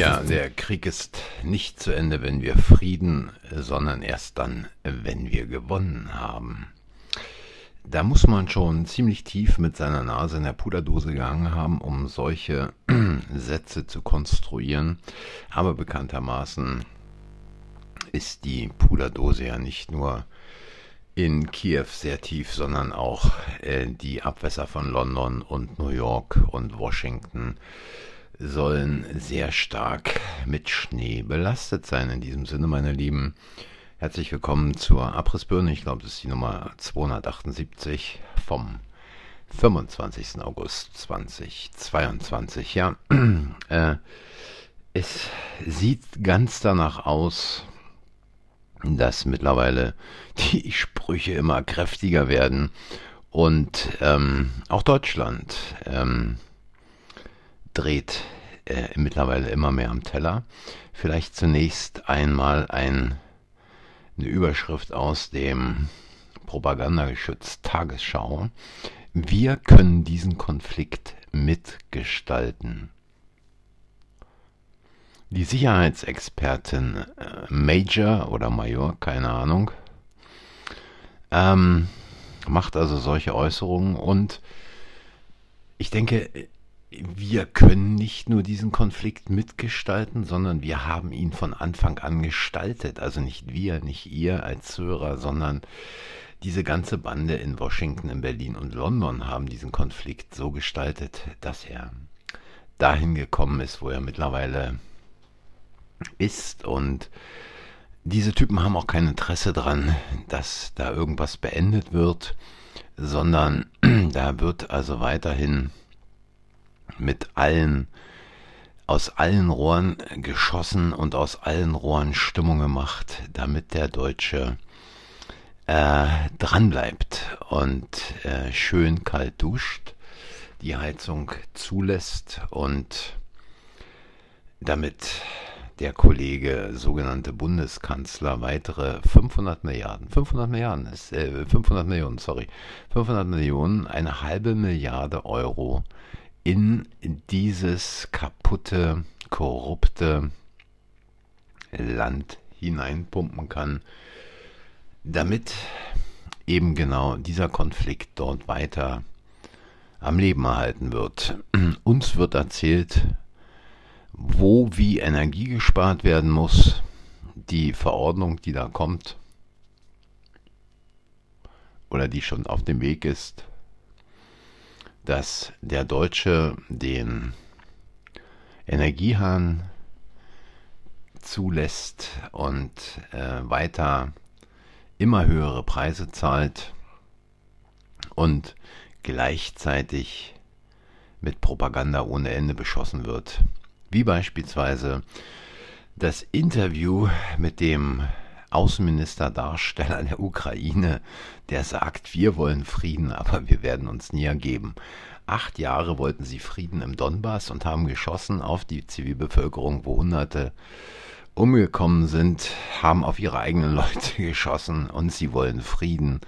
Ja, der Krieg ist nicht zu Ende, wenn wir Frieden, sondern erst dann, wenn wir gewonnen haben. Da muss man schon ziemlich tief mit seiner Nase in der Puderdose gegangen haben, um solche Sätze zu konstruieren. Aber bekanntermaßen ist die Puderdose ja nicht nur in Kiew sehr tief, sondern auch äh, die Abwässer von London und New York und Washington sollen sehr stark mit Schnee belastet sein. In diesem Sinne, meine Lieben, herzlich willkommen zur Abrissbirne. Ich glaube, das ist die Nummer 278 vom 25. August 2022. Ja, äh, es sieht ganz danach aus, dass mittlerweile die Sprüche immer kräftiger werden und ähm, auch Deutschland ähm, dreht äh, mittlerweile immer mehr am Teller. Vielleicht zunächst einmal ein, eine Überschrift aus dem Propagandageschütz Tagesschau. Wir können diesen Konflikt mitgestalten. Die Sicherheitsexpertin äh, Major oder Major, keine Ahnung, ähm, macht also solche Äußerungen und ich denke, wir können nicht nur diesen Konflikt mitgestalten, sondern wir haben ihn von Anfang an gestaltet. Also nicht wir, nicht ihr als Hörer, sondern diese ganze Bande in Washington, in Berlin und London haben diesen Konflikt so gestaltet, dass er dahin gekommen ist, wo er mittlerweile ist. Und diese Typen haben auch kein Interesse daran, dass da irgendwas beendet wird, sondern da wird also weiterhin mit allen, aus allen Rohren geschossen und aus allen Rohren Stimmung gemacht, damit der Deutsche äh, dranbleibt und äh, schön kalt duscht, die Heizung zulässt und damit der Kollege, sogenannte Bundeskanzler, weitere 500 Milliarden, 500 Milliarden, ist, äh, 500 Millionen, sorry, 500 Millionen, eine halbe Milliarde Euro in dieses kaputte, korrupte Land hineinpumpen kann, damit eben genau dieser Konflikt dort weiter am Leben erhalten wird. Uns wird erzählt, wo wie Energie gespart werden muss, die Verordnung, die da kommt oder die schon auf dem Weg ist, dass der Deutsche den Energiehahn zulässt und äh, weiter immer höhere Preise zahlt und gleichzeitig mit Propaganda ohne Ende beschossen wird. Wie beispielsweise das Interview mit dem Außenminister-Darsteller der Ukraine, der sagt, wir wollen Frieden, aber wir werden uns nie ergeben. Acht Jahre wollten sie Frieden im Donbass und haben geschossen auf die Zivilbevölkerung, wo Hunderte umgekommen sind, haben auf ihre eigenen Leute geschossen und sie wollen Frieden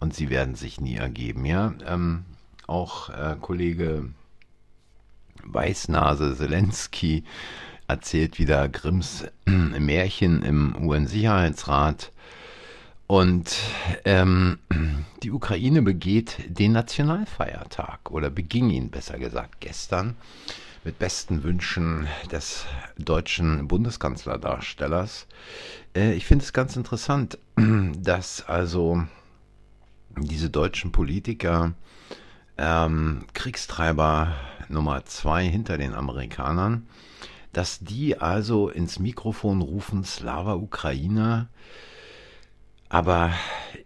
und sie werden sich nie ergeben. Ja, ähm, auch äh, Kollege Weißnase Zelensky erzählt wieder Grimms Märchen im UN-Sicherheitsrat. Und ähm, die Ukraine begeht den Nationalfeiertag oder beging ihn besser gesagt gestern mit besten Wünschen des deutschen Bundeskanzlerdarstellers. Äh, ich finde es ganz interessant, dass also diese deutschen Politiker ähm, Kriegstreiber Nummer zwei hinter den Amerikanern dass die also ins Mikrofon rufen, Slava Ukraine, aber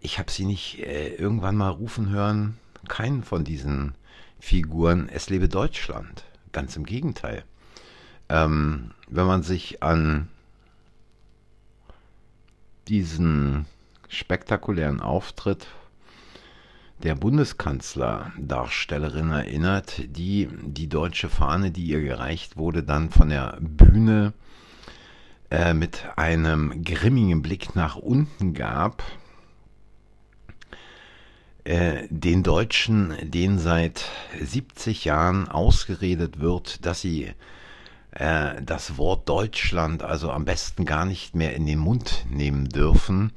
ich habe sie nicht äh, irgendwann mal rufen hören, keinen von diesen Figuren, es lebe Deutschland. Ganz im Gegenteil. Ähm, wenn man sich an diesen spektakulären Auftritt der Bundeskanzler-Darstellerin erinnert, die die deutsche Fahne, die ihr gereicht wurde, dann von der Bühne äh, mit einem grimmigen Blick nach unten gab. Äh, den Deutschen, denen seit 70 Jahren ausgeredet wird, dass sie äh, das Wort Deutschland also am besten gar nicht mehr in den Mund nehmen dürfen.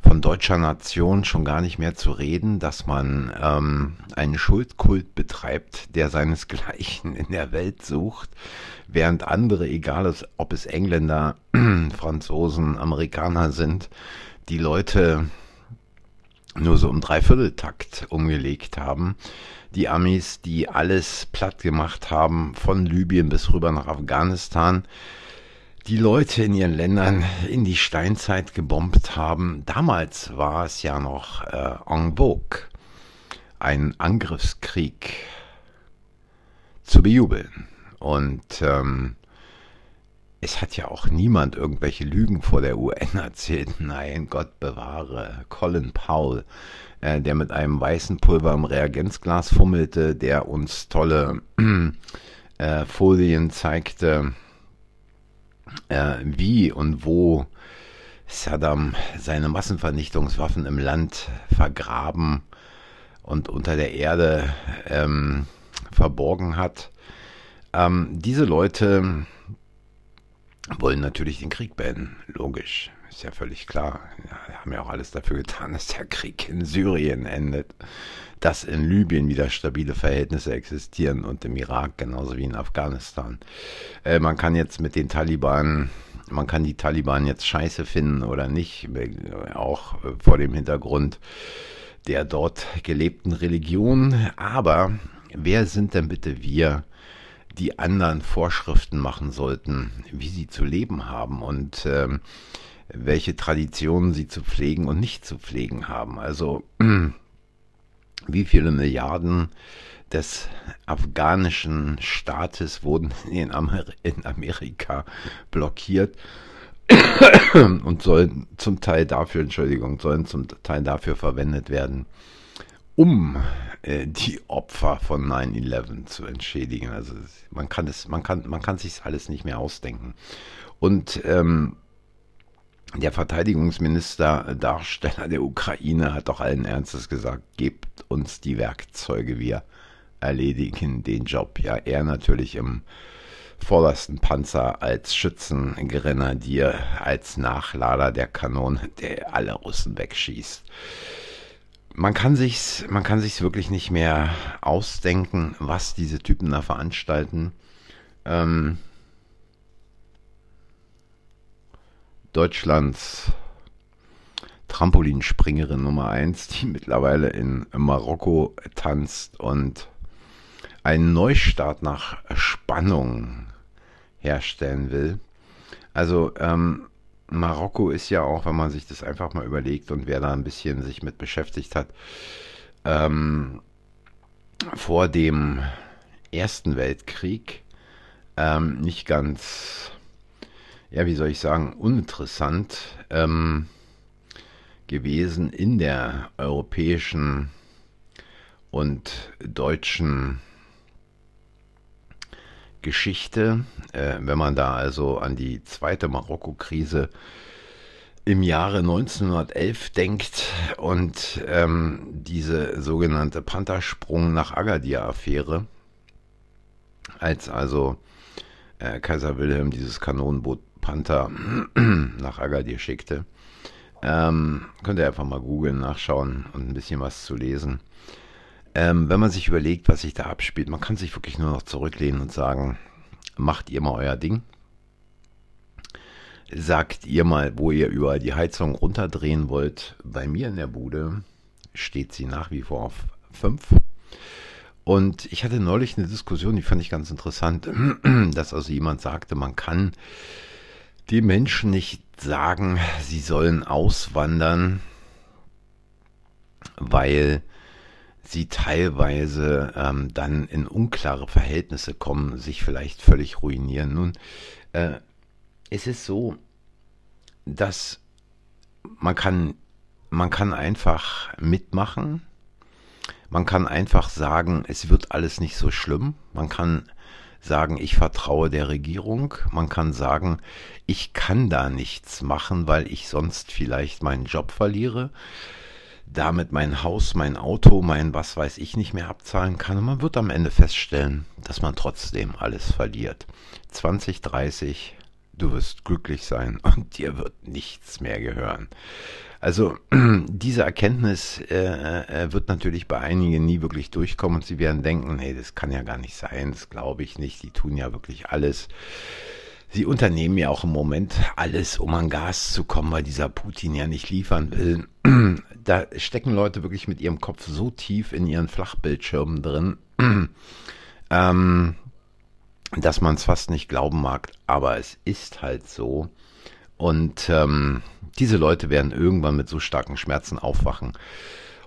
Von deutscher Nation schon gar nicht mehr zu reden, dass man ähm, einen Schuldkult betreibt, der seinesgleichen in der Welt sucht, während andere, egal ob es Engländer, Franzosen, Amerikaner sind, die Leute nur so im Dreivierteltakt umgelegt haben. Die Amis, die alles platt gemacht haben, von Libyen bis rüber nach Afghanistan, die Leute in ihren Ländern in die Steinzeit gebombt haben. Damals war es ja noch äh, en vogue, ein Angriffskrieg zu bejubeln. Und ähm, es hat ja auch niemand irgendwelche Lügen vor der UN erzählt. Nein, Gott bewahre. Colin Powell, äh, der mit einem weißen Pulver im Reagenzglas fummelte, der uns tolle äh, Folien zeigte, äh, wie und wo Saddam seine Massenvernichtungswaffen im Land vergraben und unter der Erde ähm, verborgen hat. Ähm, diese Leute wollen natürlich den Krieg beenden. Logisch. Ist ja völlig klar. Ja, haben ja auch alles dafür getan, dass der Krieg in Syrien endet. Dass in Libyen wieder stabile Verhältnisse existieren und im Irak genauso wie in Afghanistan. Äh, man kann jetzt mit den Taliban, man kann die Taliban jetzt scheiße finden oder nicht, auch vor dem Hintergrund der dort gelebten Religion. Aber wer sind denn bitte wir, die anderen Vorschriften machen sollten, wie sie zu leben haben und ähm, welche Traditionen sie zu pflegen und nicht zu pflegen haben. Also wie viele Milliarden des afghanischen Staates wurden in, Amer in Amerika blockiert und sollen zum Teil dafür, Entschuldigung, sollen zum Teil dafür verwendet werden, um äh, die Opfer von 9-11 zu entschädigen. Also man kann es, man kann, man kann sich alles nicht mehr ausdenken. Und ähm, der Verteidigungsminister, Darsteller der Ukraine, hat doch allen Ernstes gesagt, gebt uns die Werkzeuge, wir erledigen den Job. Ja, er natürlich im vordersten Panzer als Schützengrenadier, als Nachlader der Kanone, der alle Russen wegschießt man kann sich's, man kann sich's wirklich nicht mehr ausdenken, was diese Typen da veranstalten. Ähm, Deutschlands Trampolinspringerin Nummer 1, die mittlerweile in Marokko tanzt und einen Neustart nach Spannung herstellen will. Also ähm, Marokko ist ja auch, wenn man sich das einfach mal überlegt und wer da ein bisschen sich mit beschäftigt hat, ähm, vor dem Ersten Weltkrieg ähm, nicht ganz, ja, wie soll ich sagen, uninteressant ähm, gewesen in der europäischen und deutschen Geschichte, äh, wenn man da also an die zweite Marokko-Krise im Jahre 1911 denkt und ähm, diese sogenannte Panthersprung nach Agadir-Affäre, als also äh, Kaiser Wilhelm dieses Kanonenboot Panther nach Agadir schickte. Ähm, könnt ihr einfach mal googeln, nachschauen und ein bisschen was zu lesen. Ähm, wenn man sich überlegt, was sich da abspielt, man kann sich wirklich nur noch zurücklehnen und sagen, macht ihr mal euer Ding. Sagt ihr mal, wo ihr über die Heizung runterdrehen wollt. Bei mir in der Bude steht sie nach wie vor auf 5. Und ich hatte neulich eine Diskussion, die fand ich ganz interessant, dass also jemand sagte, man kann die Menschen nicht sagen, sie sollen auswandern, weil sie teilweise ähm, dann in unklare Verhältnisse kommen, sich vielleicht völlig ruinieren. Nun, äh, es ist so, dass man kann, man kann einfach mitmachen. Man kann einfach sagen, es wird alles nicht so schlimm. Man kann sagen, ich vertraue der Regierung. Man kann sagen, ich kann da nichts machen, weil ich sonst vielleicht meinen Job verliere. Damit mein Haus, mein Auto, mein was weiß ich nicht mehr abzahlen kann. Und man wird am Ende feststellen, dass man trotzdem alles verliert. 20, 30, du wirst glücklich sein und dir wird nichts mehr gehören. Also diese Erkenntnis äh, äh, wird natürlich bei einigen nie wirklich durchkommen und sie werden denken, hey, das kann ja gar nicht sein, das glaube ich nicht, die tun ja wirklich alles. Sie unternehmen ja auch im Moment alles, um an Gas zu kommen, weil dieser Putin ja nicht liefern will. Da stecken Leute wirklich mit ihrem Kopf so tief in ihren Flachbildschirmen drin, ähm, dass man es fast nicht glauben mag. Aber es ist halt so. Und ähm, diese Leute werden irgendwann mit so starken Schmerzen aufwachen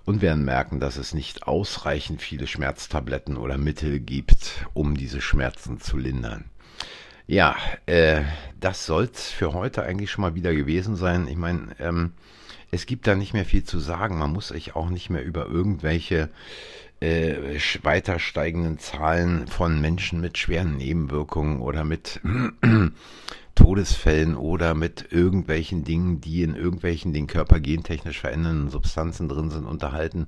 und werden merken, dass es nicht ausreichend viele Schmerztabletten oder Mittel gibt, um diese Schmerzen zu lindern. Ja, äh, das soll's für heute eigentlich schon mal wieder gewesen sein. Ich meine, ähm, es gibt da nicht mehr viel zu sagen. Man muss sich auch nicht mehr über irgendwelche äh, weiter steigenden Zahlen von Menschen mit schweren Nebenwirkungen oder mit Todesfällen oder mit irgendwelchen Dingen, die in irgendwelchen den Körper gentechnisch verändernden Substanzen drin sind, unterhalten.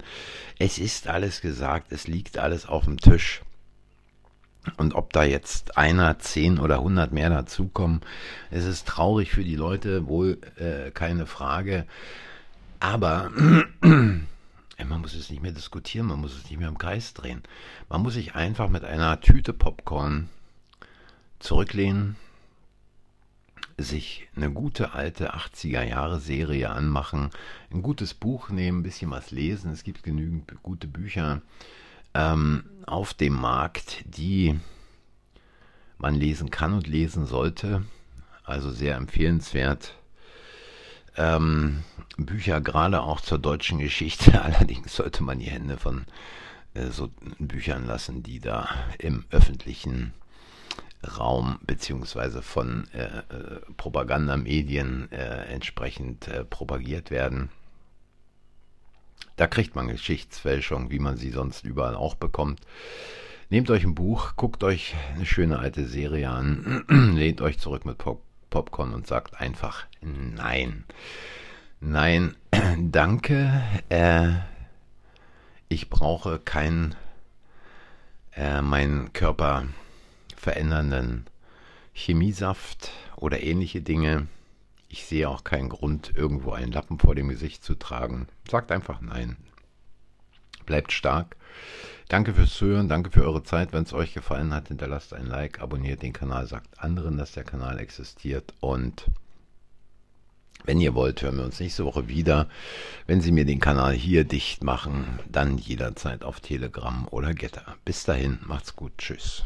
Es ist alles gesagt, es liegt alles auf dem Tisch. Und ob da jetzt einer, zehn oder hundert mehr dazukommen, es ist traurig für die Leute, wohl äh, keine Frage. Aber man muss es nicht mehr diskutieren, man muss es nicht mehr im Kreis drehen. Man muss sich einfach mit einer Tüte Popcorn zurücklehnen, sich eine gute alte 80er Jahre Serie anmachen, ein gutes Buch nehmen, ein bisschen was lesen. Es gibt genügend gute Bücher ähm, auf dem Markt, die man lesen kann und lesen sollte. Also sehr empfehlenswert. Ähm, Bücher gerade auch zur deutschen Geschichte. Allerdings sollte man die Hände von äh, so Büchern lassen, die da im öffentlichen Raum beziehungsweise von äh, äh, Propagandamedien äh, entsprechend äh, propagiert werden. Da kriegt man Geschichtsfälschung, wie man sie sonst überall auch bekommt. Nehmt euch ein Buch, guckt euch eine schöne alte Serie an, lehnt euch zurück mit Pop Popcorn und sagt einfach Nein. Nein, danke. Äh, ich brauche keinen äh, meinen Körper verändernden Chemiesaft oder ähnliche Dinge. Ich sehe auch keinen Grund, irgendwo einen Lappen vor dem Gesicht zu tragen. Sagt einfach nein. Bleibt stark. Danke fürs Zuhören, danke für eure Zeit. Wenn es euch gefallen hat, hinterlasst ein Like, abonniert den Kanal, sagt anderen, dass der Kanal existiert und wenn ihr wollt, hören wir uns nächste Woche wieder. Wenn Sie mir den Kanal hier dicht machen, dann jederzeit auf Telegram oder Getter. Bis dahin, macht's gut, tschüss.